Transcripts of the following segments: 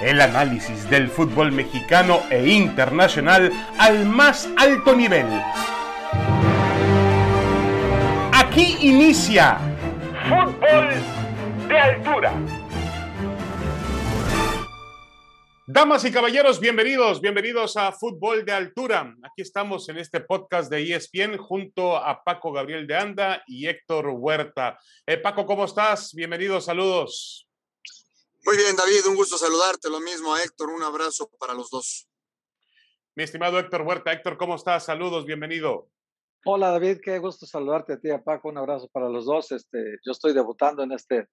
El análisis del fútbol mexicano e internacional al más alto nivel. Aquí inicia Fútbol de Altura. Damas y caballeros, bienvenidos, bienvenidos a Fútbol de Altura. Aquí estamos en este podcast de ESPN junto a Paco Gabriel de Anda y Héctor Huerta. Eh, Paco, ¿cómo estás? Bienvenidos, saludos. Muy bien, David, un gusto saludarte. Lo mismo a Héctor, un abrazo para los dos. Mi estimado Héctor Huerta, Héctor, ¿cómo estás? Saludos, bienvenido. Hola David, qué gusto saludarte a ti, a Paco, un abrazo para los dos. Este, yo estoy debutando en este,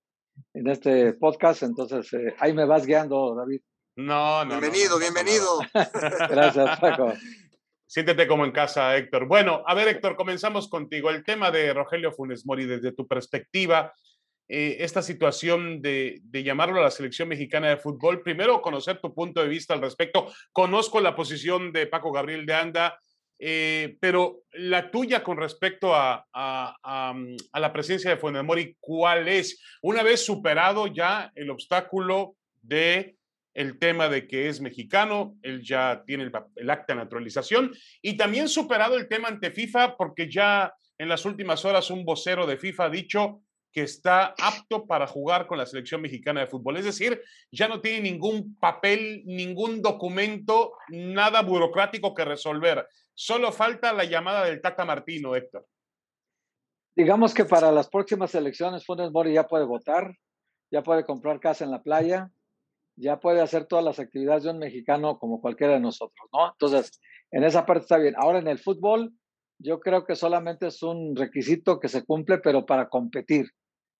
en este podcast, entonces eh, ahí me vas guiando, David. No, no. Bienvenido, bienvenido. Gracias, Paco. Siéntete como en casa, Héctor. Bueno, a ver, Héctor, comenzamos contigo. El tema de Rogelio Funes Mori, desde tu perspectiva, eh, esta situación de, llamarlo a la selección mexicana de fútbol. Primero, conocer tu punto de vista al respecto. Conozco la posición de Paco Gabriel de Anda, eh, pero la tuya con respecto a, la presencia de Funemori, ¿cuál es? Una vez superado ya el obstáculo de el tema de que es mexicano, él ya tiene el, el, acta de naturalización y también superado el tema ante FIFA porque ya en las últimas horas un vocero de FIFA ha dicho que está apto para jugar con la selección mexicana de fútbol. Es decir, ya no tiene ningún papel, ningún documento, nada burocrático que resolver. Solo falta la llamada del Tata Martino, Héctor. Digamos que para las próximas elecciones Funes Mori ya puede votar, ya puede comprar casa en la playa, ya puede hacer todas las actividades de un mexicano como cualquiera de nosotros, ¿no? Entonces, en esa parte está bien. Ahora en el fútbol, yo creo que solamente es un requisito que se cumple, pero para competir.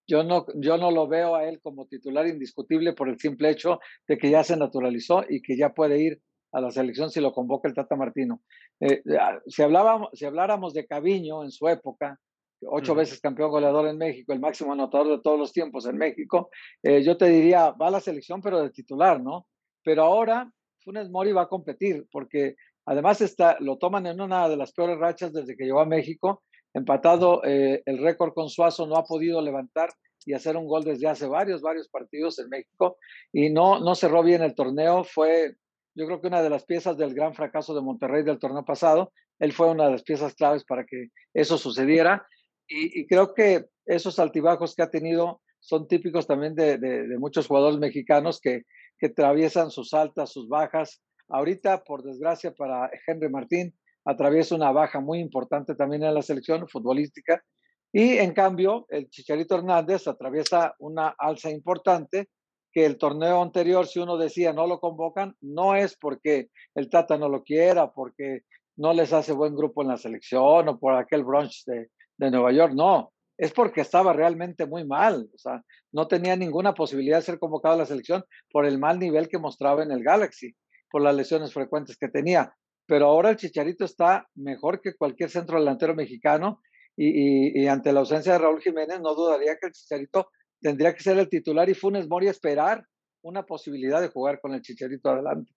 Yo no, yo no lo veo a él como titular indiscutible por el simple hecho de que ya se naturalizó y que ya puede ir a la selección si lo convoca el Tata Martino. Eh, ah, si, hablábamos, si habláramos de Caviño en su época, ocho veces campeón goleador en México, el máximo anotador de todos los tiempos en México, eh, yo te diría, va a la selección pero de titular, ¿no? Pero ahora Funes Mori va a competir porque además está, lo toman en una de las peores rachas desde que llegó a México empatado eh, el récord con Suazo, no ha podido levantar y hacer un gol desde hace varios, varios partidos en México y no, no cerró bien el torneo. Fue, yo creo que una de las piezas del gran fracaso de Monterrey del torneo pasado. Él fue una de las piezas claves para que eso sucediera y, creo que esos altibajos que ha tenido son típicos también de, de, muchos jugadores mexicanos que, que atraviesan sus altas, sus bajas. Ahorita, por desgracia para Henry Martín, atraviesa una baja muy importante también en la selección futbolística. Y en cambio, el Chicharito Hernández atraviesa una alza importante que el torneo anterior, si uno decía no lo convocan, no es porque el Tata no lo quiera, porque no les hace buen grupo en la selección o por aquel brunch de, de Nueva York, no, es porque estaba realmente muy mal, o sea, no tenía ninguna posibilidad de ser convocado a la selección por el mal nivel que mostraba en el Galaxy, por las lesiones frecuentes que tenía pero ahora el Chicharito está mejor que cualquier centro delantero mexicano y, ante la ausencia de Raúl Jiménez no dudaría que el Chicharito tendría que ser el titular y Funes Mori esperar una posibilidad de jugar con el Chicharito adelante.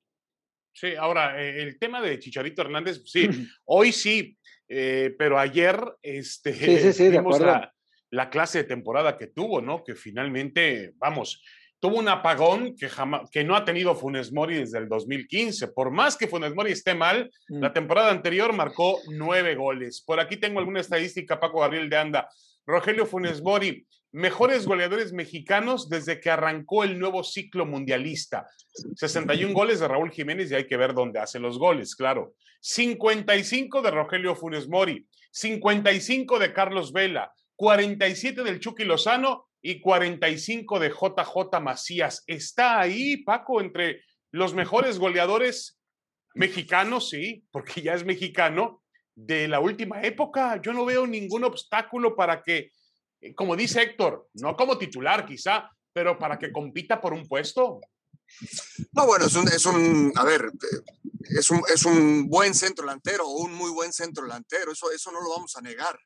Sí, ahora, eh, el tema de Chicharito Hernández, sí, hoy sí, eh, pero ayer este, vimos la, la, clase de temporada que tuvo, ¿no? Que finalmente, vamos, tuvo un apagón que, jamás, que no ha tenido Funes Mori desde el 2015. Por más que Funes Mori esté mal, mm. la temporada anterior marcó nueve goles. Por aquí tengo alguna estadística, Paco Gabriel de Anda. Rogelio Funes Mori, mejores goleadores mexicanos desde que arrancó el nuevo ciclo mundialista. 61 goles de Raúl Jiménez y hay que ver dónde hace los goles, claro. 55 de Rogelio Funes Mori, 55 de Carlos Vela, 47 del Chucky Lozano y 45 de JJ Macías. Está ahí, Paco, entre los mejores goleadores mexicanos, sí, porque ya es mexicano, de la última época. Yo no veo ningún obstáculo para que, eh, como dice Héctor, no como titular quizá, pero para que compita por un puesto. No, bueno, es un, es a ver, es un, es un buen centro delantero o un muy buen centro delantero, eso, eso no lo vamos a negar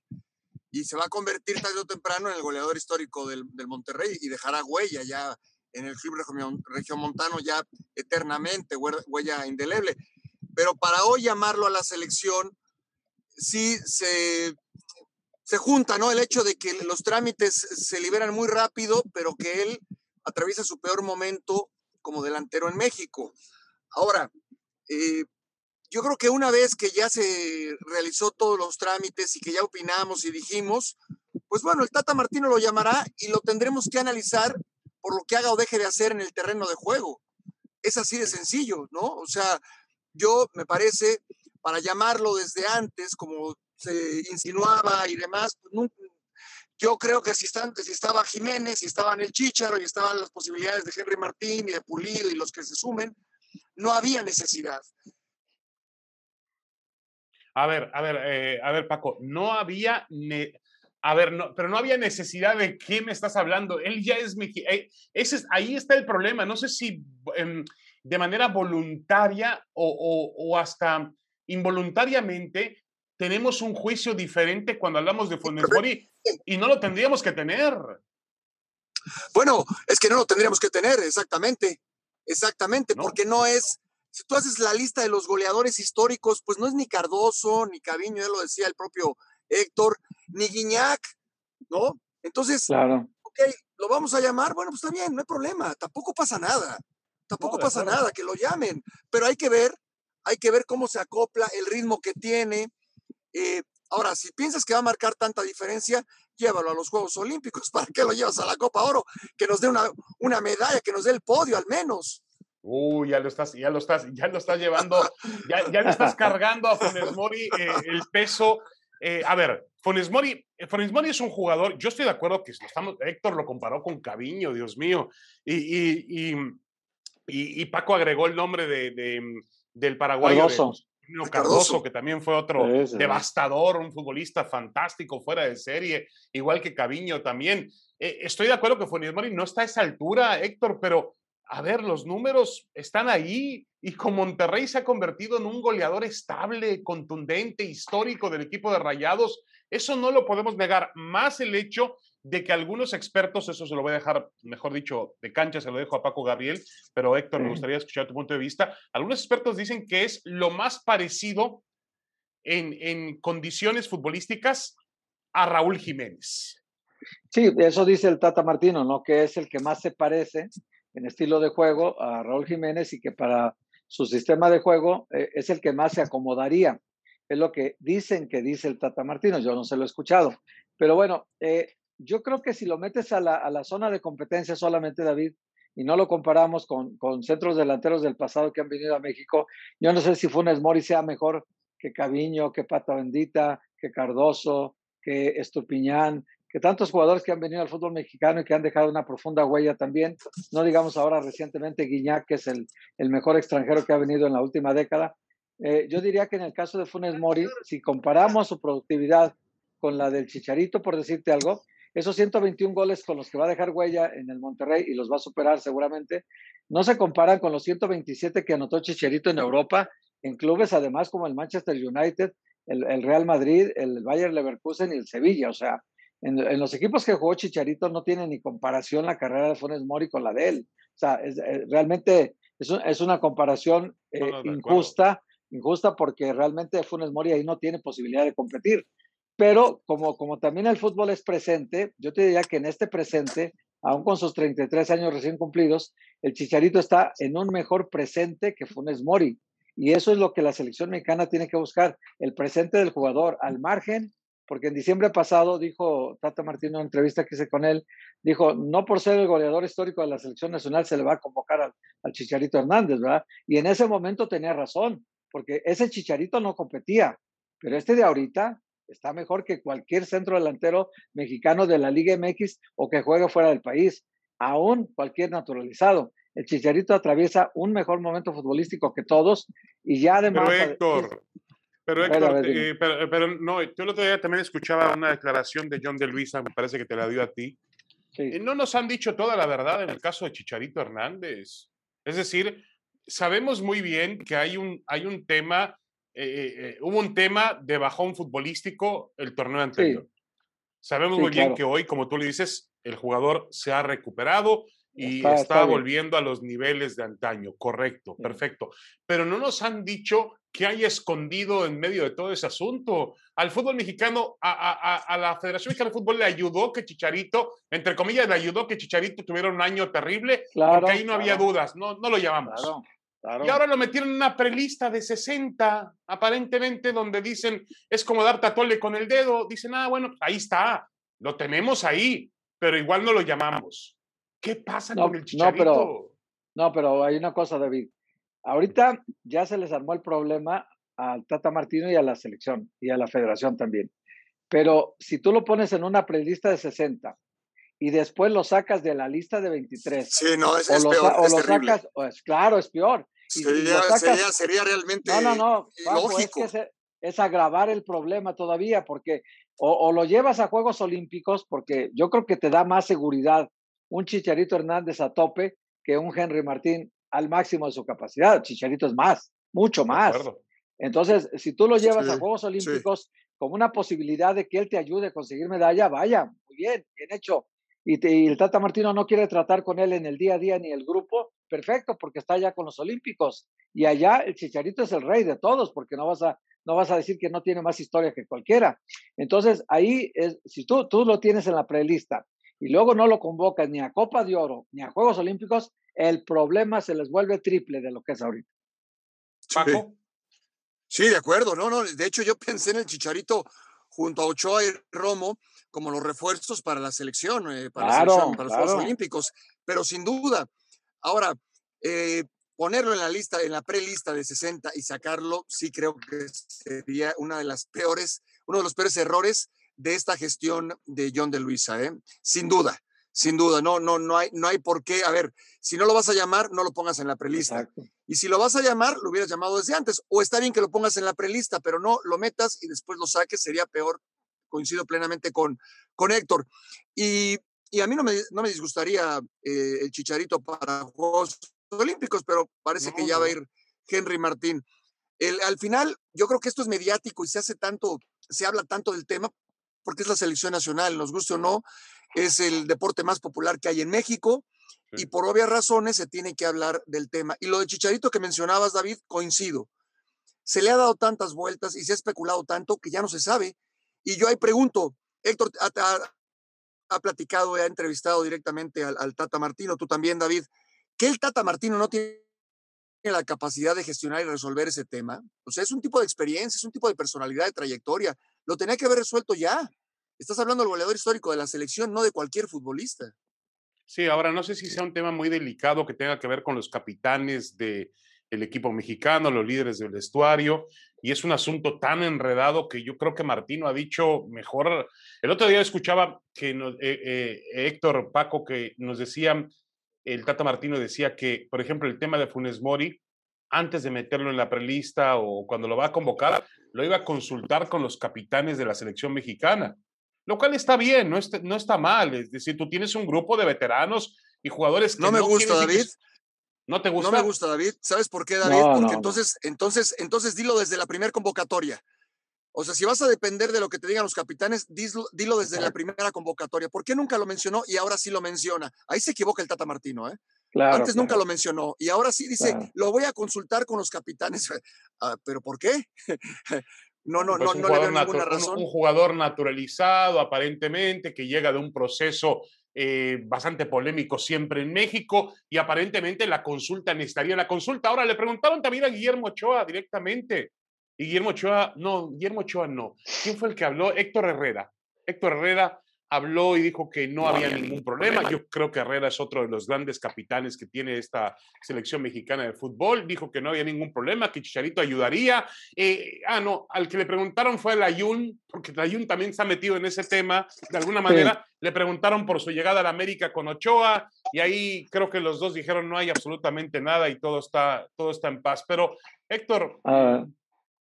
y se va a convertir tarde o temprano en el goleador histórico del, del Monterrey y dejará huella ya en el club regiomontano ya eternamente, huella indeleble. Pero para hoy llamarlo a la selección, sí se, se junta, ¿no? El hecho de que los trámites se liberan muy rápido, pero que él atraviesa su peor momento como delantero en México. Ahora, eh, yo creo que una vez que ya se realizó todos los trámites y que ya opinamos y dijimos, pues bueno, el Tata Martino lo llamará y lo tendremos que analizar por lo que haga o deje de hacer en el terreno de juego. Es así de sencillo, ¿no? O sea, yo me parece, para llamarlo desde antes, como se insinuaba y demás, pues yo creo que si, están, si estaba Jiménez, si estaban el Chicharo y estaban las posibilidades de Henry Martín y de Pulido y los que se sumen, no había necesidad. A ver, a ver, eh, a ver, Paco, no había, a ver, no, pero no había necesidad de qué me estás hablando. Él ya es eh, ese ahí está el problema. No sé si em, de manera voluntaria o, hasta involuntariamente tenemos un juicio diferente cuando hablamos de Funes y no lo tendríamos que tener. Bueno, es que no lo tendríamos que tener, exactamente. Exactamente, porque no es, si tú haces la lista de los goleadores históricos, pues no es ni Cardoso, ni Caviño, ya lo decía el propio Héctor, ni Guiñac, ¿no? Entonces, claro. ok, lo vamos a llamar, bueno, pues está bien, no hay problema, tampoco pasa nada, tampoco pasa nada, que lo llamen, pero hay que ver, hay que ver cómo se acopla, el ritmo que tiene. Eh, ahora, si piensas que va a marcar tanta diferencia, llévalo a los Juegos Olímpicos, ¿para qué lo llevas a la Copa Oro? Que nos dé una, una medalla, que nos dé el podio al menos. Uy, ya lo estás, ya lo estás, ya lo estás llevando, ya, ya le estás cargando a Funes Mori eh, el peso. Eh, a ver, Funes Mori, eh, Funes Mori es un jugador, yo estoy de acuerdo que estamos, Héctor lo comparó con Caviño, Dios mío, y, y, y, y Paco agregó el nombre de, de del paraguayo. Cardoso. que también fue otro devastador, un futbolista fantástico, fuera de serie, igual que Caviño también. estoy de acuerdo que Funes Mori no está a esa altura, Héctor, pero a ver, los números están ahí y con Monterrey se ha convertido en un goleador estable, contundente, histórico del equipo de Rayados. Eso no lo podemos negar, más el hecho de que algunos expertos, eso se lo voy a dejar, mejor dicho, de cancha, se lo dejo a Paco Gabriel, pero Héctor, me gustaría escuchar tu punto de vista. Algunos expertos dicen que es lo más parecido en, en condiciones futbolísticas a Raúl Jiménez. Sí, eso dice el Tata Martino, ¿no? Que es el que más se parece en estilo de juego a Raúl Jiménez y que para su sistema de juego eh, es el que más se acomodaría. Es lo que dicen que dice el Tata Martino, yo no se lo he escuchado. Pero bueno, eh, yo creo que si lo metes a la, a la, zona de competencia solamente, David, y no lo comparamos con, con, centros delanteros del pasado que han venido a México, yo no sé si Funes Mori sea mejor que Caviño, que Pata Bendita, que Cardoso, que Estupiñán, que tantos jugadores que han venido al fútbol mexicano y que han dejado una profunda huella también, no digamos ahora recientemente Guiñac, que es el, el mejor extranjero que ha venido en la última década. Eh, yo diría que en el caso de Funes Mori, si comparamos su productividad con la del Chicharito, por decirte algo, esos 121 goles con los que va a dejar huella en el Monterrey y los va a superar seguramente, no se comparan con los 127 que anotó Chicharito en Europa, en clubes además como el Manchester United, el, el Real Madrid, el Bayern Leverkusen y el Sevilla. O sea, en, los equipos que jugó Chicharito no tiene ni comparación la carrera de Funes Mori con la de él. O sea, es, eh, realmente es, es, una comparación eh, injusta, injusta porque realmente Funes Mori ahí no tiene posibilidad de competir. Pero como, como también el fútbol es presente, yo te diría que en este presente, aún con sus 33 años recién cumplidos, el Chicharito está en un mejor presente que Funes Mori. Y eso es lo que la selección mexicana tiene que buscar, el presente del jugador, al margen porque en diciembre pasado dijo Tata Martino en una entrevista que hice con él, dijo, no por ser el goleador histórico de la selección nacional se le va a convocar al, Chicharito Hernández, ¿verdad? Y en ese momento tenía razón, porque ese Chicharito no competía, pero este de ahorita está mejor que cualquier centro delantero mexicano de la Liga MX o que juegue fuera del país, aún cualquier naturalizado. El Chicharito atraviesa un mejor momento futbolístico que todos y ya además... Pero Héctor, pero Héctor, eh, pero, no, yo el otro día también escuchaba una declaración de John de Luisa, me parece que te la dio a ti. Sí. No nos han dicho toda la verdad en el caso de Chicharito Hernández. Es decir, sabemos muy bien que hay un, hay un tema, eh, eh, hubo un tema de bajón futbolístico el torneo anterior. Sabemos muy bien que hoy, como tú le dices, el jugador se ha recuperado y está, volviendo a los niveles de antaño. Correcto, perfecto. Pero no nos han dicho ¿Qué hay escondido en medio de todo ese asunto? Al fútbol mexicano, a, la Federación Mexicana de Fútbol le ayudó que Chicharito, entre comillas, le ayudó que Chicharito tuviera un año terrible, porque ahí no había dudas, no, no lo llamamos. Y ahora lo metieron en una prelista de 60, aparentemente, donde dicen, es como dar tatuole con el dedo. Dicen, ah, bueno, ahí está, lo tenemos ahí, pero igual no lo llamamos. ¿Qué pasa con el Chicharito? No pero, no, pero hay una cosa, David. Ahorita ya se les armó el problema al Tata Martino y a la selección y a la federación también. Pero si tú lo pones en una prelista de 60 y después lo sacas de la lista de 23. Sí, no, es, es peor, o lo sacas, claro, es peor. sería, sería, realmente no, no, no, lógico. Es, es, agravar el problema todavía, porque o, o, lo llevas a Juegos Olímpicos, porque yo creo que te da más seguridad un Chicharito Hernández a tope que un Henry Martín al máximo de su capacidad. Chicharito es más, mucho más. Entonces, si tú lo llevas a Juegos Olímpicos como una posibilidad de que él te ayude a conseguir medalla, vaya, muy bien, bien hecho. Y, el Tata Martino no quiere tratar con él en el día a día ni el grupo, perfecto, porque está ya con los Olímpicos. Y allá el Chicharito es el rey de todos, porque no vas a, no vas a decir que no tiene más historia que cualquiera. Entonces, ahí, es, si tú, tú lo tienes en la prelista y luego no lo convocas ni a Copa de Oro ni a Juegos Olímpicos, el problema se les vuelve triple de lo que es ahorita. Paco. Sí, de acuerdo, no, no, de hecho yo pensé en el Chicharito junto a Ochoa y Romo como los refuerzos para la selección, eh, para, los Juegos Olímpicos, pero sin duda. Ahora, eh, ponerlo en la lista, en la prelista de 60 y sacarlo, sí creo que sería una de las peores, uno de los peores errores de esta gestión de John de Luisa, ¿eh? sin duda, sin duda, no, no, no hay, no hay por qué, a ver, si no lo vas a llamar, no lo pongas en la prelista. Y si lo vas a llamar, lo hubieras llamado desde antes, o está bien que lo pongas en la prelista, pero no lo metas y después lo saques, sería peor, coincido plenamente con, con Héctor. Y, a mí no me, no me disgustaría eh, el chicharito para Juegos Olímpicos, pero parece que ya va a ir Henry Martín. El, al final, yo creo que esto es mediático y se hace tanto, se habla tanto del tema porque es la selección nacional, nos guste o no, es el deporte más popular que hay en México y por obvias razones se tiene que hablar del tema. Y lo de Chicharito que mencionabas, David, coincido. Se le ha dado tantas vueltas y se ha especulado tanto que ya no se sabe. Y yo ahí pregunto, Héctor ha, platicado, ha entrevistado directamente al, al, Tata Martino, tú también, David, que el Tata Martino no tiene la capacidad de gestionar y resolver ese tema. O sea, es un tipo de experiencia, es un tipo de personalidad, de trayectoria. Lo tenía que haber resuelto ya. Estás hablando del goleador histórico de la selección, no de cualquier futbolista. Sí, ahora no sé si sea un tema muy delicado que tenga que ver con los capitanes del el equipo mexicano, los líderes del vestuario, y es un asunto tan enredado que yo creo que Martino ha dicho mejor. El otro día escuchaba que eh, eh, Héctor Paco que nos decía, el Tata Martino decía que, por ejemplo, el tema de Funes Mori, antes de meterlo en la prelista o cuando lo va a convocar, lo iba a consultar con los capitanes de la selección mexicana lo cual está bien, no está, no está mal. Es decir, tú tienes un grupo de veteranos y jugadores que no me gusta, David. ¿No te gusta? No me gusta, David. ¿Sabes por qué, David? Porque entonces, entonces, entonces dilo desde la primera convocatoria. O sea, si vas a depender de lo que te digan los capitanes, dilo, desde la primera convocatoria. ¿Por qué nunca lo mencionó y ahora sí lo menciona? Ahí se equivoca el Tata Martino, ¿eh? Antes nunca lo mencionó y ahora sí dice, lo voy a consultar con los capitanes. Ah, ¿Pero por qué? No, no, pues no, no le veo ninguna razón. Un, jugador naturalizado, aparentemente, que llega de un proceso eh, bastante polémico siempre en México y aparentemente la consulta necesitaría la consulta. Ahora le preguntaron también a Guillermo Ochoa directamente. Y Guillermo Ochoa, no, Guillermo Ochoa no. ¿Quién fue el que habló? Héctor Herrera. Héctor Herrera habló y dijo que no, había, ningún problema. Yo creo que Herrera es otro de los grandes capitanes que tiene esta selección mexicana de fútbol. Dijo que no había ningún problema, que Chicharito ayudaría. Eh, ah, no, al que le preguntaron fue el Ayun, porque el Ayun también está metido en ese tema. De alguna manera le preguntaron por su llegada a la América con Ochoa y ahí creo que los dos dijeron no hay absolutamente nada y todo está, todo está en paz. Pero Héctor, ah.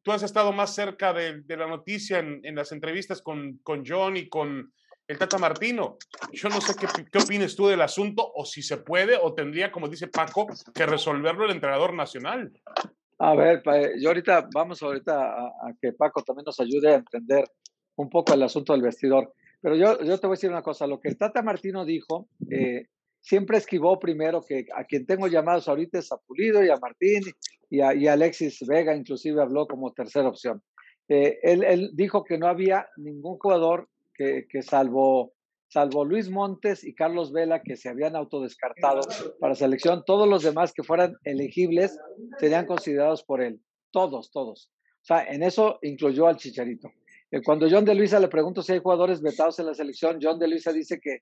tú has estado más cerca de, la noticia en, en, las entrevistas con, con John y con el Tata Martino. Yo no sé qué, qué opinas tú del asunto, o si se puede, o tendría, como dice Paco, que resolverlo el entrenador nacional. A ver, yo ahorita, vamos ahorita a, que Paco también nos ayude a entender un poco el asunto del vestidor. Pero yo, yo te voy a decir una cosa, lo que el Tata Martino dijo, eh, siempre esquivó primero que a quien tengo llamados ahorita es a Pulido y a Martín y, Alexis Vega inclusive habló como tercera opción. Eh, él, dijo que no había ningún jugador que, salvo, salvo Luis Montes y Carlos Vela que se habían autodescartado para selección, todos los demás que fueran elegibles serían considerados por él. Todos, todos. O sea, en eso incluyó al Chicharito. Eh, cuando John de Luisa le pregunto si hay jugadores vetados en la selección, John de Luisa dice que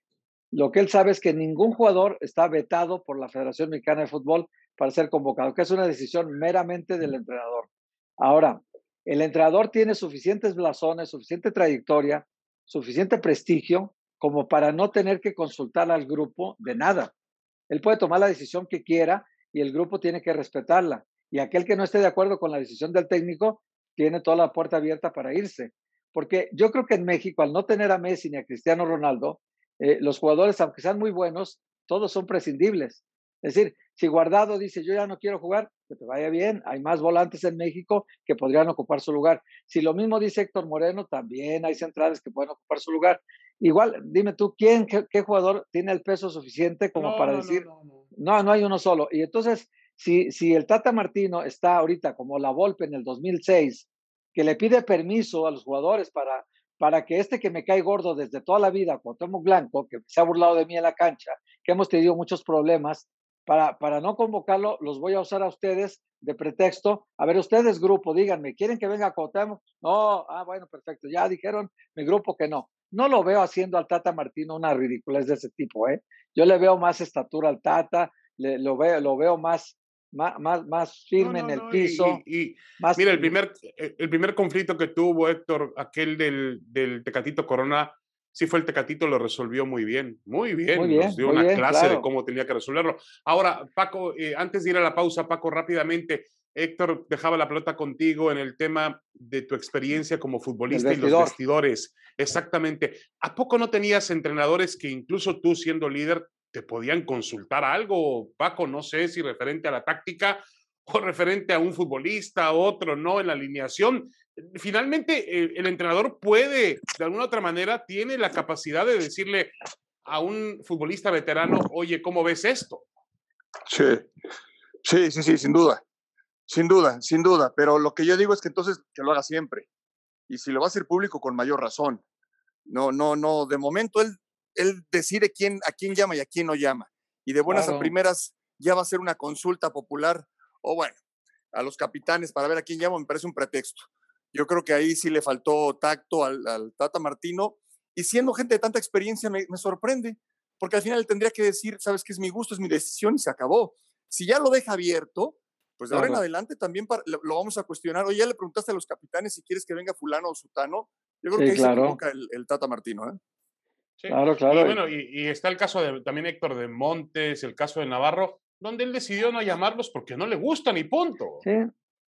lo que él sabe es que ningún jugador está vetado por la Federación Mexicana de Fútbol para ser convocado, que es una decisión meramente del entrenador. Ahora, el entrenador tiene suficientes blasones, suficiente trayectoria, suficiente prestigio como para no tener que consultar al grupo de nada. Él puede tomar la decisión que quiera y el grupo tiene que respetarla. Y aquel que no esté de acuerdo con la decisión del técnico tiene toda la puerta abierta para irse. Porque yo creo que en México, al no tener a Messi ni a Cristiano Ronaldo, eh, los jugadores, aunque sean muy buenos, todos son prescindibles. Es decir, si Guardado dice yo ya no quiero jugar, que te vaya bien, hay más volantes en México que podrían ocupar su lugar. Si lo mismo dice Héctor Moreno, también hay centrales que pueden ocupar su lugar. Igual, dime tú, ¿quién, qué, jugador tiene el peso suficiente como para decir, no, no, hay uno solo? Y entonces, si, si el Tata Martino está ahorita como la Volpe en el 2006, que le pide permiso a los jugadores para para que este que me cae gordo desde toda la vida, Cuauhtémoc Blanco, que se ha burlado de mí en la cancha, que hemos tenido muchos problemas, para, para no convocarlo, los voy a usar a ustedes de pretexto. A ver, ustedes, grupo, díganme, ¿quieren que venga Cuauhtémoc? No, ah, bueno, perfecto, ya dijeron mi grupo que no. No lo veo haciendo al Tata Martino una ridiculez de ese tipo, ¿eh? Yo le veo más estatura al Tata, le, lo, veo, lo veo más, más, más, firme en el piso. Y, mira, el primer, eh, el primer conflicto que tuvo Héctor, aquel del, del Tecatito Corona, sí fue el Tecatito, lo resolvió muy bien, muy bien. Muy bien nos dio una clase de cómo tenía que resolverlo. Ahora, Paco, eh, antes de ir a la pausa, Paco, rápidamente, Héctor dejaba la pelota contigo en el tema de tu experiencia como futbolista y los vestidores. Exactamente. ¿A poco no tenías entrenadores que incluso tú siendo líder te podían consultar algo, Paco, no sé si referente a la táctica o referente a un futbolista, otro, ¿no? En la alineación. Finalmente, eh, el entrenador puede, de alguna otra manera, tiene la capacidad de decirle a un futbolista veterano, oye, ¿cómo ves esto? Sí, sí, sí, sí, sin duda. Sin duda, sin duda. Pero lo que yo digo es que entonces que lo haga siempre. Y si lo va a hacer público, con mayor razón. No, no, no. De momento él él decide quién, a quién llama y a quién no llama. Y de buenas a primeras ya va a ser una consulta popular, o bueno, a los capitanes para ver a quién llama, me parece un pretexto. Yo creo que ahí sí le faltó tacto al, Tata Martino. Y siendo gente de tanta experiencia, me, sorprende, porque al final él tendría que decir, sabes que es mi gusto, es mi decisión y se acabó. Si ya lo deja abierto, pues de ahora en adelante también lo, vamos a cuestionar. Oye, ya le preguntaste a los capitanes si quieres que venga fulano o sutano. Yo creo que ahí se equivoca el, el, Tata Martino. ¿eh? Claro, claro. Y bueno, y, está el caso de también Héctor de Montes, el caso de Navarro, donde él decidió no llamarlos porque no le gustan y punto. Sí.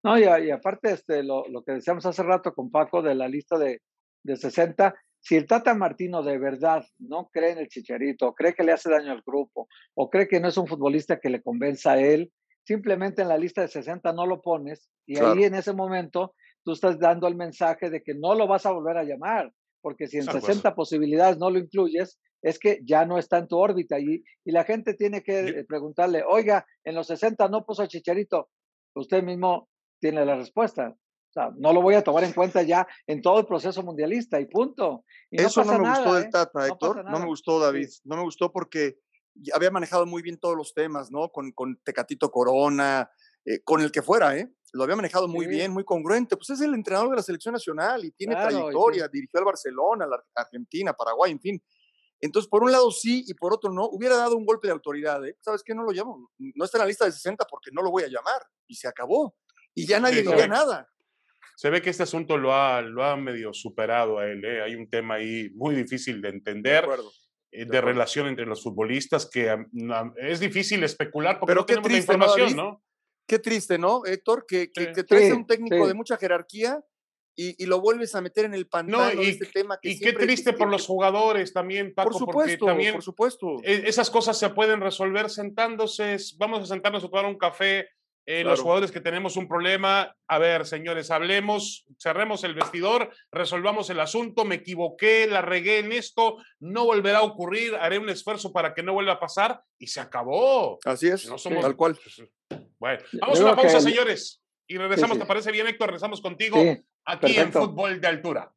No, y, y aparte, este, lo, lo, que decíamos hace rato con Paco de la lista de, de 60, si el Tata Martino de verdad no cree en el Chicharito, cree que le hace daño al grupo, o cree que no es un futbolista que le convenza a él, simplemente en la lista de 60 no lo pones y ahí en ese momento tú estás dando el mensaje de que no lo vas a volver a llamar porque si en 60 posibilidades no lo incluyes, es que ya no está en tu órbita y, y la gente tiene que preguntarle, oiga, en los 60 no puso Chicharito, usted mismo tiene la respuesta. O sea, no lo voy a tomar en cuenta ya en todo el proceso mundialista y punto. Eso no, me gustó del ¿eh? Tata, Héctor, no, me gustó David, no me gustó porque había manejado muy bien todos los temas, ¿no? Con, con Tecatito Corona, eh, con el que fuera, ¿eh? Lo había manejado muy bien, muy congruente. Pues es el entrenador de la selección nacional y tiene trayectoria, dirigió al Barcelona, a la Argentina, Paraguay, en fin. Entonces, por un lado sí y por otro no, hubiera dado un golpe de autoridad, ¿eh? ¿Sabes qué? No lo llamo. No está en la lista de 60 porque no lo voy a llamar. Y se acabó. Y ya nadie diría nada. Se ve que este asunto lo ha, lo ha medio superado a él. ¿eh? Hay un tema ahí muy difícil de entender. De, eh, relación entre los futbolistas que es difícil especular porque no tenemos la información, ¿no? Qué triste, ¿no, Héctor? Que, que, traes a un técnico de mucha jerarquía y, lo vuelves a meter en el pantano no, y, este tema. y qué triste por los jugadores también, Paco, por supuesto, porque también por supuesto. E, esas cosas se pueden resolver sentándose, vamos a sentarnos a tomar un café, eh, los jugadores que tenemos un problema, a ver, señores, hablemos, cerremos el vestidor, resolvamos el asunto, me equivoqué, la regué en esto, no volverá a ocurrir, haré un esfuerzo para que no vuelva a pasar y se acabó. Así es, no somos, tal cual. Bueno, vamos a una pausa, señores. Y regresamos, ¿te parece bien, Héctor? Regresamos contigo aquí en Fútbol de Altura.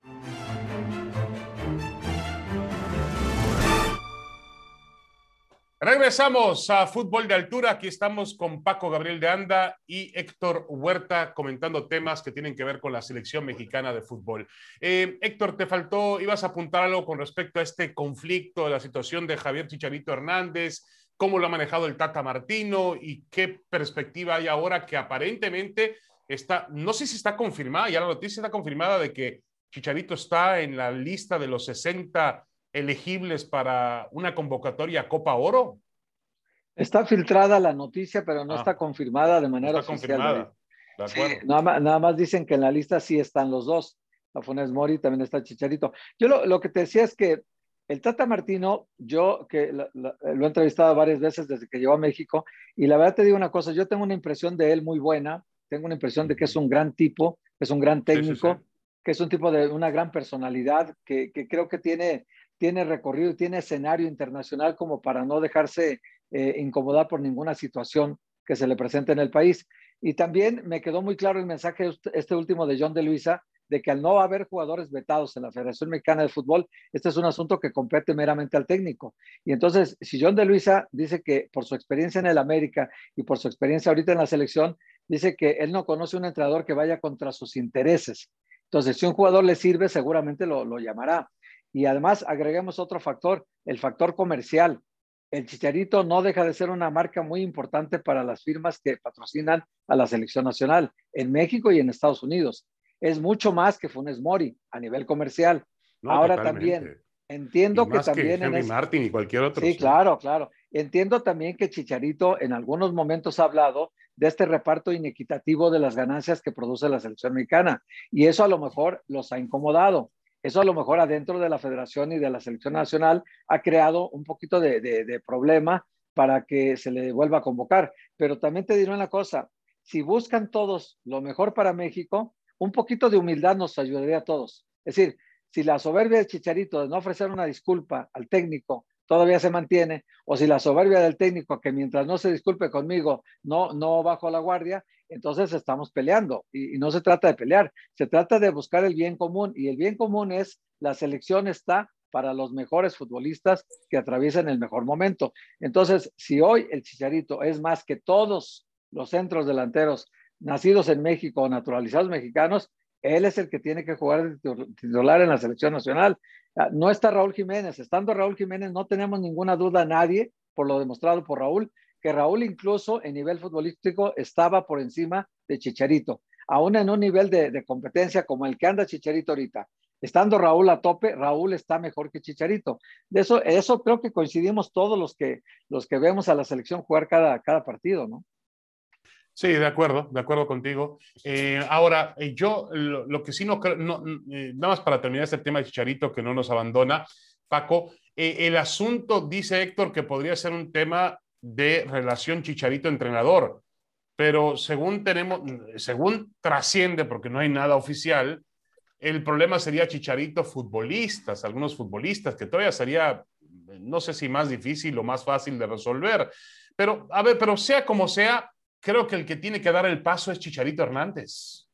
Regresamos a Fútbol de Altura. Aquí estamos con Paco Gabriel de Anda y Héctor Huerta comentando temas que tienen que ver con la selección mexicana de fútbol. Eh, Héctor, te faltó, ibas a apuntar algo con respecto a este conflicto, la situación de Javier Chicharito Hernández, cómo lo ha manejado el Tata Martino y qué perspectiva hay ahora que aparentemente está, no sé si está confirmada, ya la noticia está confirmada de que Chicharito está en la lista de los 60 elegibles para una convocatoria Copa Oro? Está filtrada la noticia, pero no ah. está confirmada de manera está oficial. Confirmada. nada, más dicen que en la lista sí están los dos. La Funes Mori también está Chicharito. Yo lo, que te decía es que el Tata Martino, yo que lo, he entrevistado varias veces desde que llegó a México, y la verdad te digo una cosa, yo tengo una impresión de él muy buena, tengo una impresión de que es un gran tipo, que es un gran técnico, que es un tipo de una gran personalidad, que, que creo que tiene tiene recorrido tiene escenario internacional como para no dejarse eh, incomodar por ninguna situación que se le presente en el país. Y también me quedó muy claro el mensaje este último de John de Luisa, de que al no haber jugadores vetados en la Federación Mexicana de Fútbol, este es un asunto que compete meramente al técnico. Y entonces, si John de Luisa dice que por su experiencia en el América y por su experiencia ahorita en la selección, dice que él no conoce un entrenador que vaya contra sus intereses. Entonces, si un jugador le sirve, seguramente lo, lo llamará. Y además agreguemos otro factor, el factor comercial. El Chicharito no deja de ser una marca muy importante para las firmas que patrocinan a la selección nacional en México y en Estados Unidos. Es mucho más que Funes Mori a nivel comercial. Ahora también entiendo que también en Martin y cualquier otro. Sí, claro, claro. Entiendo también que Chicharito en algunos momentos ha hablado de este reparto inequitativo de las ganancias que produce la selección mexicana y eso a lo mejor los ha incomodado. Eso a lo mejor adentro de la federación y de la selección nacional ha creado un poquito de, problema para que se le vuelva a convocar. Pero también te diré una cosa, si buscan todos lo mejor para México, un poquito de humildad nos ayudaría a todos. Es decir, si la soberbia de Chicharito de no ofrecer una disculpa al técnico todavía se mantiene, o si la soberbia del técnico que mientras no se disculpe conmigo no, no bajo la guardia, entonces estamos peleando. Y, no se trata de pelear, se trata de buscar el bien común. Y el bien común es la selección está para los mejores futbolistas que atraviesen el mejor momento. Entonces, si hoy el Chicharito es más que todos los centros delanteros nacidos en México o naturalizados mexicanos, él es el que tiene que jugar titular en la selección nacional. Ah, no está Raúl Jiménez. Estando Raúl Jiménez, no tenemos ninguna duda nadie, por lo demostrado por Raúl, que Raúl incluso en nivel futbolístico estaba por encima de Chicharito. Aún en un nivel de, competencia como el que anda Chicharito ahorita. Estando Raúl a tope, Raúl está mejor que Chicharito. De eso, eso creo que coincidimos todos los que, los que vemos a la selección jugar cada, cada partido, ¿no? Sí, de acuerdo, de acuerdo contigo. Eh, ahora, eh, yo lo, que sí no creo, eh, nada más para terminar este tema de Chicharito que no nos abandona, Paco, el asunto, dice Héctor, que podría ser un tema de relación Chicharito-entrenador, pero según tenemos, según trasciende, porque no hay nada oficial, el problema sería Chicharito futbolistas, algunos futbolistas, que todavía sería, no sé si más difícil o más fácil de resolver. Pero, a ver, pero sea como sea, creo que el que tiene que dar el paso es Chicharito Hernández.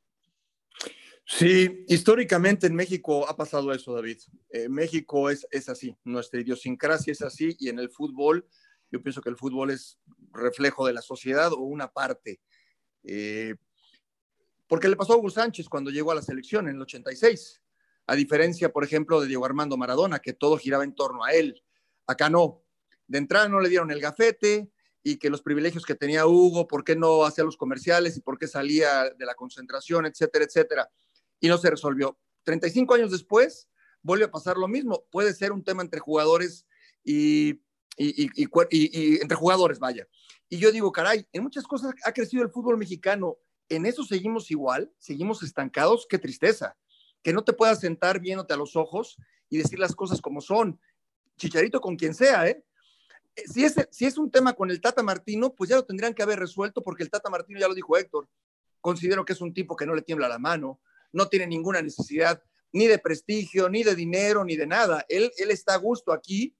Sí, históricamente en México ha pasado eso, David. Eh, México es, es así, nuestra idiosincrasia es así y en el fútbol, yo pienso que el fútbol es reflejo de la sociedad o una parte. Eh, porque le pasó a Hugo Sánchez cuando llegó a la selección en el 86, a diferencia, por ejemplo, de Diego Armando Maradona, que todo giraba en torno a él. Acá no. De entrada no le dieron el gafete, y que los privilegios que tenía Hugo, por qué no hacía los comerciales y por qué salía de la concentración, etcétera, etcétera. Y no se resolvió. 35 años después, vuelve a pasar lo mismo. Puede ser un tema entre jugadores y, entre jugadores, vaya. Y yo digo, caray, en muchas cosas ha crecido el fútbol mexicano. En eso seguimos igual, seguimos estancados. Qué tristeza. Que no te puedas sentar viéndote a los ojos y decir las cosas como son. Chicharito con quien sea, ¿eh? Si es, si es un tema con el Tata Martino, pues ya lo tendrían que haber resuelto porque el Tata Martino, ya lo dijo Héctor, considero que es un tipo que no le tiembla la mano, no tiene ninguna necesidad ni de prestigio, ni de dinero, ni de nada. Él, él está a gusto aquí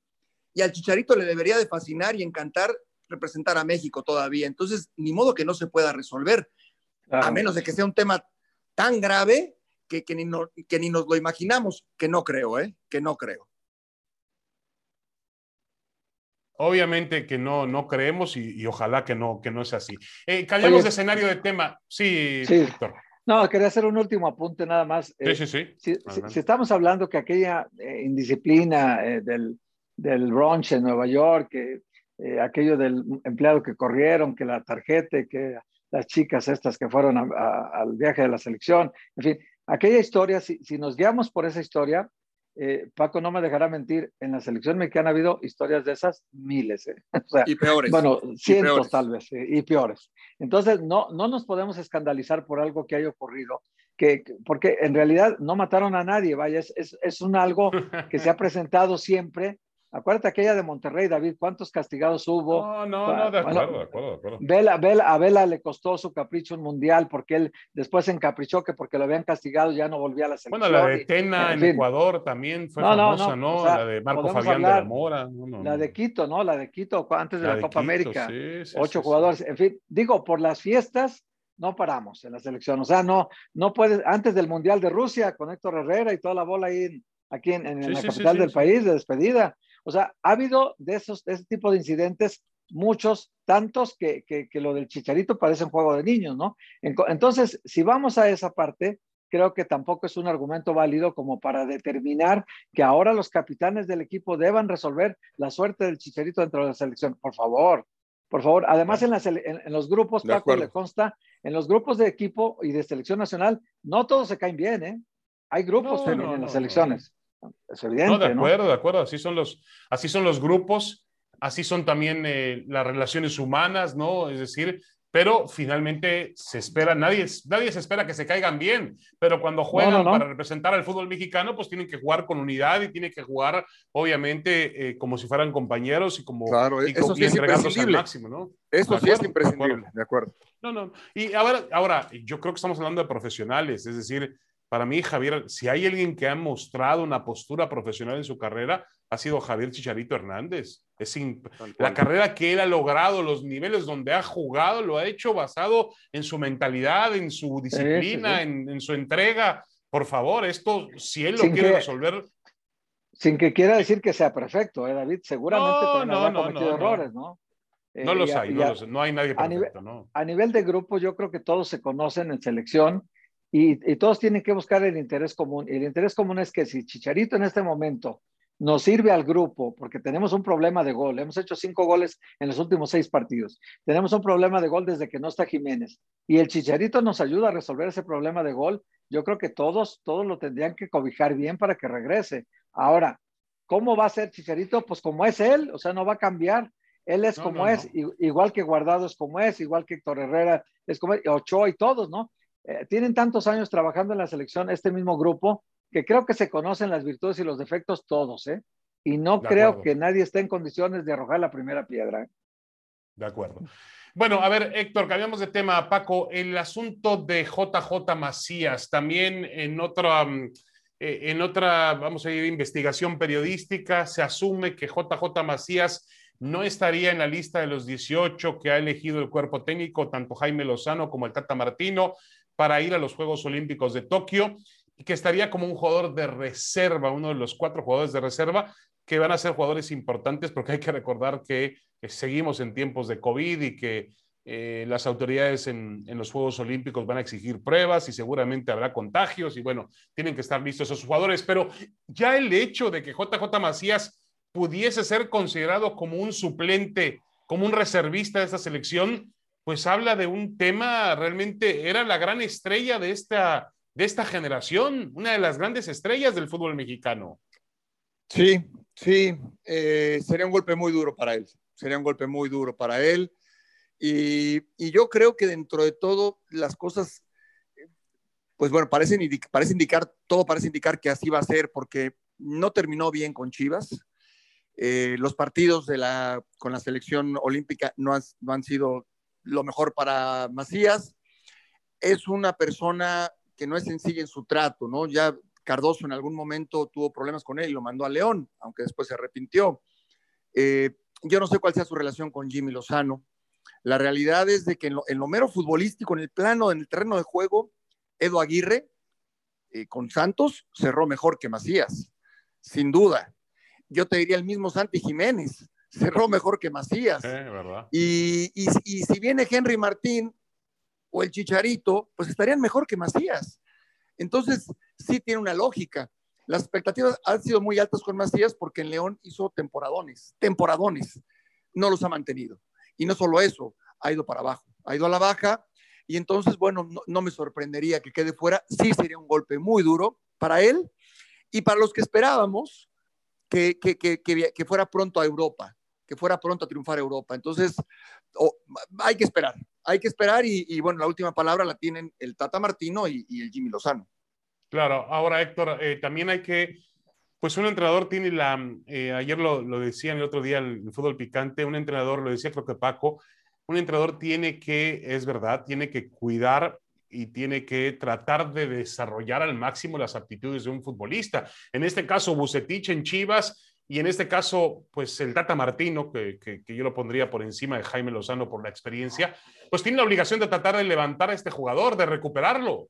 y al Chicharito le debería de fascinar y encantar representar a México todavía. Entonces, ni modo que no se pueda resolver, a menos de que sea un tema tan grave que, que, ni que ni nos lo imaginamos, que no creo, ¿eh? Que no creo. Obviamente que no, no creemos y, ojalá que no, que no es así. Eh, cambiamos de escenario de tema. Sí, sí. Víctor. No, quería hacer un último apunte nada más. Sí, sí, sí. Si, si, estamos hablando que aquella eh, indisciplina eh, del, del brunch en Nueva York, que, eh, aquello del empleado que corrieron, que la tarjeta, que las chicas estas que fueron al viaje de la selección, en fin, aquella historia, si, si nos guiamos por esa historia, eh, Paco no me dejará mentir, en la selección mexicana ha habido historias de esas miles. ¿eh? y peores. Bueno, cientos tal vez, eh, y peores. Entonces, no, no nos podemos escandalizar por algo que haya ocurrido, que, porque en realidad no mataron a nadie, vaya, es, es, es un algo que se ha presentado siempre Acuérdate aquella de Monterrey, David, ¿cuántos castigados hubo? No, no, no, de acuerdo, de acuerdo, de acuerdo. Vela, Vela, a Vela le costó su capricho un mundial porque él después se encaprichó que porque lo habían castigado ya no volvía a la selección. Bueno, la de Tena en, Ecuador también fue famosa, ¿no? la de Marco Fabián de la Mora. la de Quito, ¿no? La de Quito antes de la, Copa América. Ocho jugadores. En fin, digo, por las fiestas no paramos en la selección. O sea, no, no puedes, antes del Mundial de Rusia con Héctor Herrera y toda la bola ahí aquí en, la capital del país de despedida. O sea, ha habido de esos, de ese tipo de incidentes muchos, tantos que, que, lo del chicharito parece un juego de niños, ¿no? Entonces, si vamos a esa parte, creo que tampoco es un argumento válido como para determinar que ahora los capitanes del equipo deban resolver la suerte del chicharito dentro de la selección. Por favor, por favor. Además, en, en, los grupos, Paco, le consta, en los grupos de equipo y de selección nacional, no todos se caen bien, ¿eh? Hay grupos en las selecciones. Es evidente. No, de acuerdo, de acuerdo. Así son los, así son los grupos, así son también eh, las relaciones humanas, ¿no? Es decir, pero finalmente se espera, nadie, nadie se espera que se caigan bien, pero cuando juegan para representar al fútbol mexicano, pues tienen que jugar con unidad y tienen que jugar, obviamente, eh, como si fueran compañeros y como claro, eso sí es al máximo, ¿no? Eso sí es imprescindible, de acuerdo. No, no. Y ahora, ahora, yo creo que estamos hablando de profesionales, es decir, para mí, Javier, si hay alguien que ha mostrado una postura profesional en su carrera, ha sido Javier Chicharito Hernández. Es la carrera que él ha logrado, los niveles donde ha jugado, lo ha hecho basado en su mentalidad, en su disciplina, En, su entrega. Por favor, esto, si él lo quiere resolver. Sin que quiera decir que sea perfecto, ¿eh, David? Seguramente no, no, no, cometido errores, ¿no? no los hay, no, hay nadie perfecto, a nivel de grupo, yo creo que todos se conocen en selección y, todos tienen que buscar el interés común. Y el interés común es que si Chicharito en este momento nos sirve al grupo, porque tenemos un problema de gol, hemos hecho cinco goles en los últimos seis partidos, tenemos un problema de gol desde que no está Jiménez, y el Chicharito nos ayuda a resolver ese problema de gol, yo creo que todos, todos lo tendrían que cobijar bien para que regrese. Ahora, ¿cómo va a ser Chicharito? Pues como es él, o sea, no va a cambiar. Él es como es, igual que Guardado es como es, igual que Héctor Herrera es como es, Ochoa y todos, ¿no? Eh, tienen tantos años trabajando en la selección, este mismo grupo, que creo que se conocen las virtudes y los defectos todos, ¿eh? Y no creo que nadie esté en condiciones de arrojar la primera piedra. ¿eh? De acuerdo. Bueno, a ver, Héctor, cambiamos de tema. Paco, el asunto de JJ Macías, también en otra, mm, eh, en otra, vamos a ir, investigación periodística, se asume que JJ Macías no estaría en la lista de los 18 que ha elegido el cuerpo técnico, tanto Jaime Lozano como el Tata Martino para ir a los Juegos Olímpicos de Tokio y que estaría como un jugador de reserva, uno de los cuatro jugadores de reserva que van a ser jugadores importantes porque hay que recordar que, seguimos en tiempos de COVID y que eh, las autoridades en, los Juegos Olímpicos van a exigir pruebas y seguramente habrá contagios y bueno, tienen que estar listos esos jugadores, pero ya el hecho de que JJ Macías pudiese ser considerado como un suplente, como un reservista de esta selección, pues habla de un tema realmente, era la gran estrella de esta, de esta generación, una de las grandes estrellas del fútbol mexicano. Sí, sí, eh, sería un golpe muy duro para él, sería un golpe muy duro para él. Y, yo creo que dentro de todo las cosas, pues bueno, parecen, parece indicar, todo parece indicar que así va a ser porque no terminó bien con Chivas. Eh, los partidos de la, con la selección olímpica no no han sido lo mejor para Macías. Es una persona que no es sencilla en su trato, ¿no? Ya Cardoso en algún momento tuvo problemas con él y lo mandó a León, aunque después se arrepintió. Eh, yo no sé cuál sea su relación con Jimmy Lozano. La realidad es de que en lo, mero futbolístico, en el plano, en el terreno de juego, Edo Aguirre eh, con Santos cerró mejor que Macías, sin duda. Yo te diría el mismo Santi Jiménez, cerró mejor que Macías. Y, y, y, si viene Henry Martín o el Chicharito, pues estarían mejor que Macías. Entonces, sí tiene una lógica. Las expectativas han sido muy altas con Macías porque en León hizo temporadones, temporadones. No los ha mantenido. Y no solo eso, ha ido para abajo, ha ido a la baja. Y entonces, bueno, no, me sorprendería que quede fuera. Sí sería un golpe muy duro para él y para los que esperábamos que, que, fuera pronto a Europa, que fuera pronto a triunfar Europa. Entonces, hay que esperar, hay que esperar y, bueno, la última palabra la tienen el Tata Martino y el Jimmy Lozano. Claro, ahora Héctor, eh, también hay que, pues un entrenador tiene la, eh, ayer lo, lo decían el otro día el, fútbol picante, un entrenador, lo decía creo que Paco, un entrenador tiene que, es verdad, tiene que cuidar y tiene que tratar de desarrollar al máximo las aptitudes de un futbolista. En este caso, Bucetich en Chivas y en este caso, pues el Tata Martino, que, que, yo lo pondría por encima de Jaime Lozano por la experiencia, pues tiene la obligación de tratar de levantar a este jugador, de recuperarlo.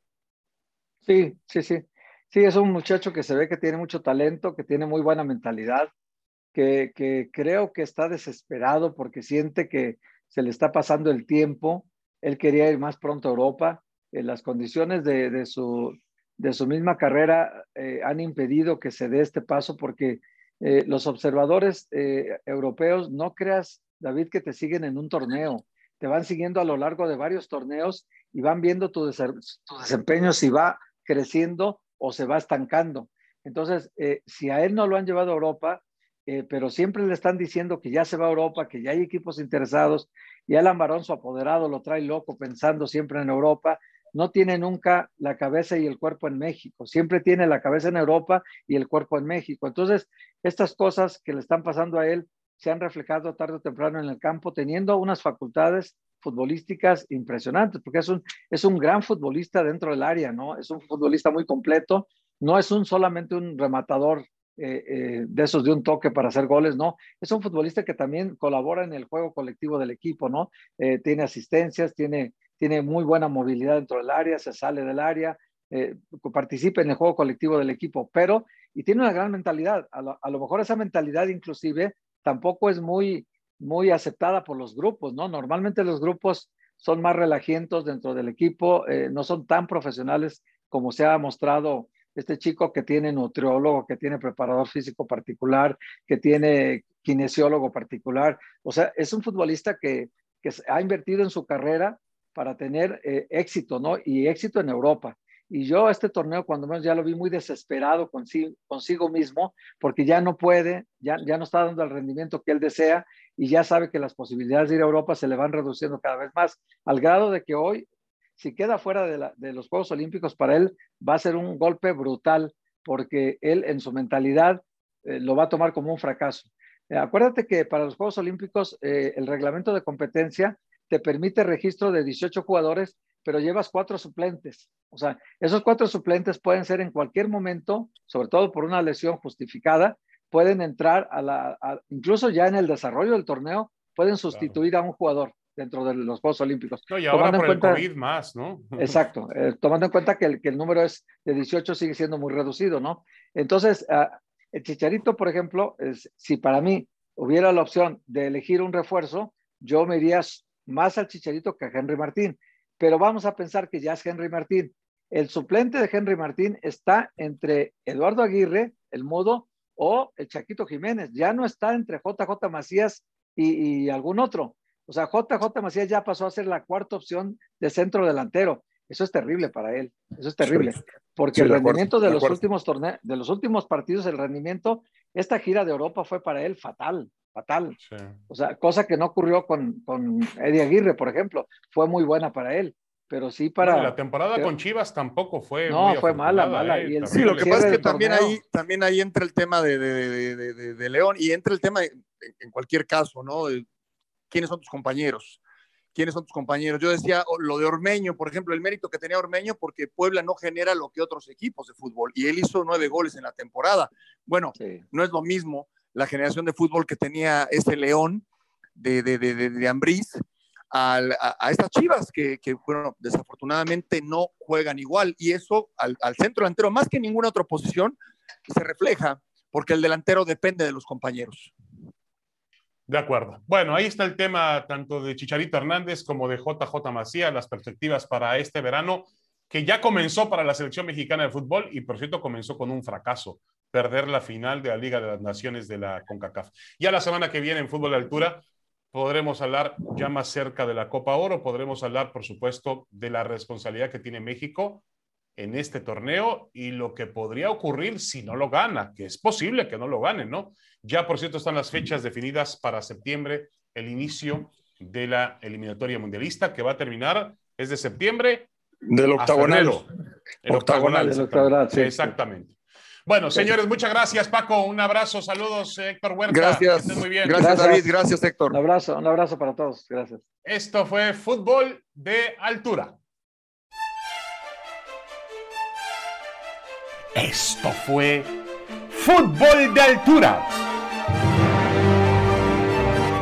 Sí, sí, sí. Sí, es un muchacho que se ve que tiene mucho talento, que tiene muy buena mentalidad, que, que creo que está desesperado porque siente que se le está pasando el tiempo. Él quería ir más pronto a Europa. Eh, las condiciones de, de, su, de su misma carrera eh, han impedido que se dé este paso porque eh, los observadores europeos, no creas, David, que te siguen en un torneo, te van siguiendo a lo largo de varios torneos y van viendo tu, desempeño si va creciendo o se va estancando. Entonces, eh, si a él no lo han llevado a Europa, eh, pero siempre le están diciendo que ya se va a Europa, que ya hay equipos interesados, y Alan Barón, su apoderado, lo trae loco pensando siempre en Europa, no tiene nunca la cabeza y el cuerpo en México, siempre tiene la cabeza en Europa y el cuerpo en México. Entonces, estas cosas que le están pasando a él se han reflejado tarde o temprano en el campo, teniendo unas facultades futbolísticas impresionantes, porque es un, es un gran futbolista dentro del área, ¿no? Es un futbolista muy completo, no es un solamente un rematador eh, eh, de esos de un toque para hacer goles, no, es un futbolista que también colabora en el juego colectivo del equipo, ¿no? Eh, tiene asistencias, tiene, tiene muy buena movilidad dentro del área, se sale del área, participa en el juego colectivo del equipo, pero, y tiene una gran mentalidad, a lo, a lo mejor esa mentalidad inclusive tampoco es muy, muy aceptada por los grupos, ¿no? Normalmente los grupos son más relajientos dentro del equipo, eh, no son tan profesionales como se ha mostrado este chico que tiene nutriólogo, que tiene preparador físico particular, que tiene kinesiólogo particular. O sea, es un futbolista que, que ha invertido en su carrera para tener eh, éxito, ¿no? Y éxito en Europa. Y yo este torneo, cuando menos ya lo vi muy desesperado consigo, consigo mismo, porque ya no puede, ya, ya no está dando el rendimiento que él desea y ya sabe que las posibilidades de ir a Europa se le van reduciendo cada vez más, al grado de que hoy, si queda fuera de, los Juegos Olímpicos, para él va a ser un golpe brutal, porque él en su mentalidad eh, lo va a tomar como un fracaso. Eh, acuérdate que para los Juegos Olímpicos el reglamento de competencia te permite registro de 18 jugadores pero llevas cuatro suplentes. O sea, esos cuatro suplentes pueden ser en cualquier momento, sobre todo por una lesión justificada, pueden entrar a la, incluso ya en el desarrollo del torneo, pueden sustituir a un jugador dentro de los Juegos Olímpicos. No, y ahora por el COVID más, ¿no? Exacto, eh, tomando en cuenta que el, que el, número es de 18 sigue siendo muy reducido, ¿no? Entonces, ah, el Chicharito, por ejemplo, es, si para mí hubiera la opción de elegir un refuerzo, yo me iría más al Chicharito que a Henry Martín pero vamos a pensar que ya es Henry Martín. El suplente de Henry Martín está entre Eduardo Aguirre, el mudo, o el Chaquito Jiménez. Ya no está entre JJ Macías y, algún otro. O sea, JJ Macías ya pasó a ser la cuarta opción de centro delantero. Eso es terrible para él. Eso es terrible. Porque el rendimiento de, los últimos torneos, de los últimos partidos, el rendimiento, esta gira de Europa fue para él fatal fatal. O sea, cosa que no ocurrió con, con Eddie Aguirre, por ejemplo. Fue muy buena para él, pero sí para... la temporada con Chivas tampoco fue... No, fue mala, mala. ¿eh? sí, lo que pasa es que también ahí, también ahí entra el tema de, de, de, de León y entra el tema, en cualquier caso, ¿no? ¿Quiénes son tus compañeros? quiénes son tus compañeros. Yo decía lo de Ormeño, por ejemplo, el mérito que tenía Ormeño porque Puebla no genera lo que otros equipos de fútbol y él hizo nueve goles en la temporada. Bueno, no es lo mismo la generación de fútbol que tenía ese león de, de, de, de Ambriz a, estas chivas que, bueno, desafortunadamente no juegan igual. Y eso al, al centro delantero, más que ninguna otra posición, se refleja porque el delantero depende de los compañeros. De acuerdo. Bueno, ahí está el tema tanto de Chicharito Hernández como de JJ Macías, las perspectivas para este verano, que ya comenzó para la selección mexicana de fútbol y por cierto comenzó con un fracaso, perder la final de la Liga de las Naciones de la CONCACAF. Ya la semana que viene en fútbol de altura podremos hablar ya más cerca de la Copa Oro, podremos hablar por supuesto de la responsabilidad que tiene México en este torneo y lo que podría ocurrir si no lo gana, que es posible que no lo gane, ¿no? Ya, por cierto, están las fechas definidas para septiembre, el inicio de la eliminatoria mundialista, que va a terminar, es de septiembre. Del octagonal. El octagonal. octagonal sí, exactamente. Bueno, señores, muchas gracias, Paco. Un abrazo, saludos, Héctor Huerta. Gracias. muy bien. Gracias, David. Gracias, Héctor. Un abrazo, un abrazo para todos. Gracias. Esto fue Fútbol de Altura. Esto fue Fútbol de Altura.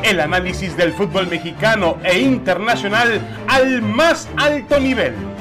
El análisis del fútbol mexicano e internacional al más alto nivel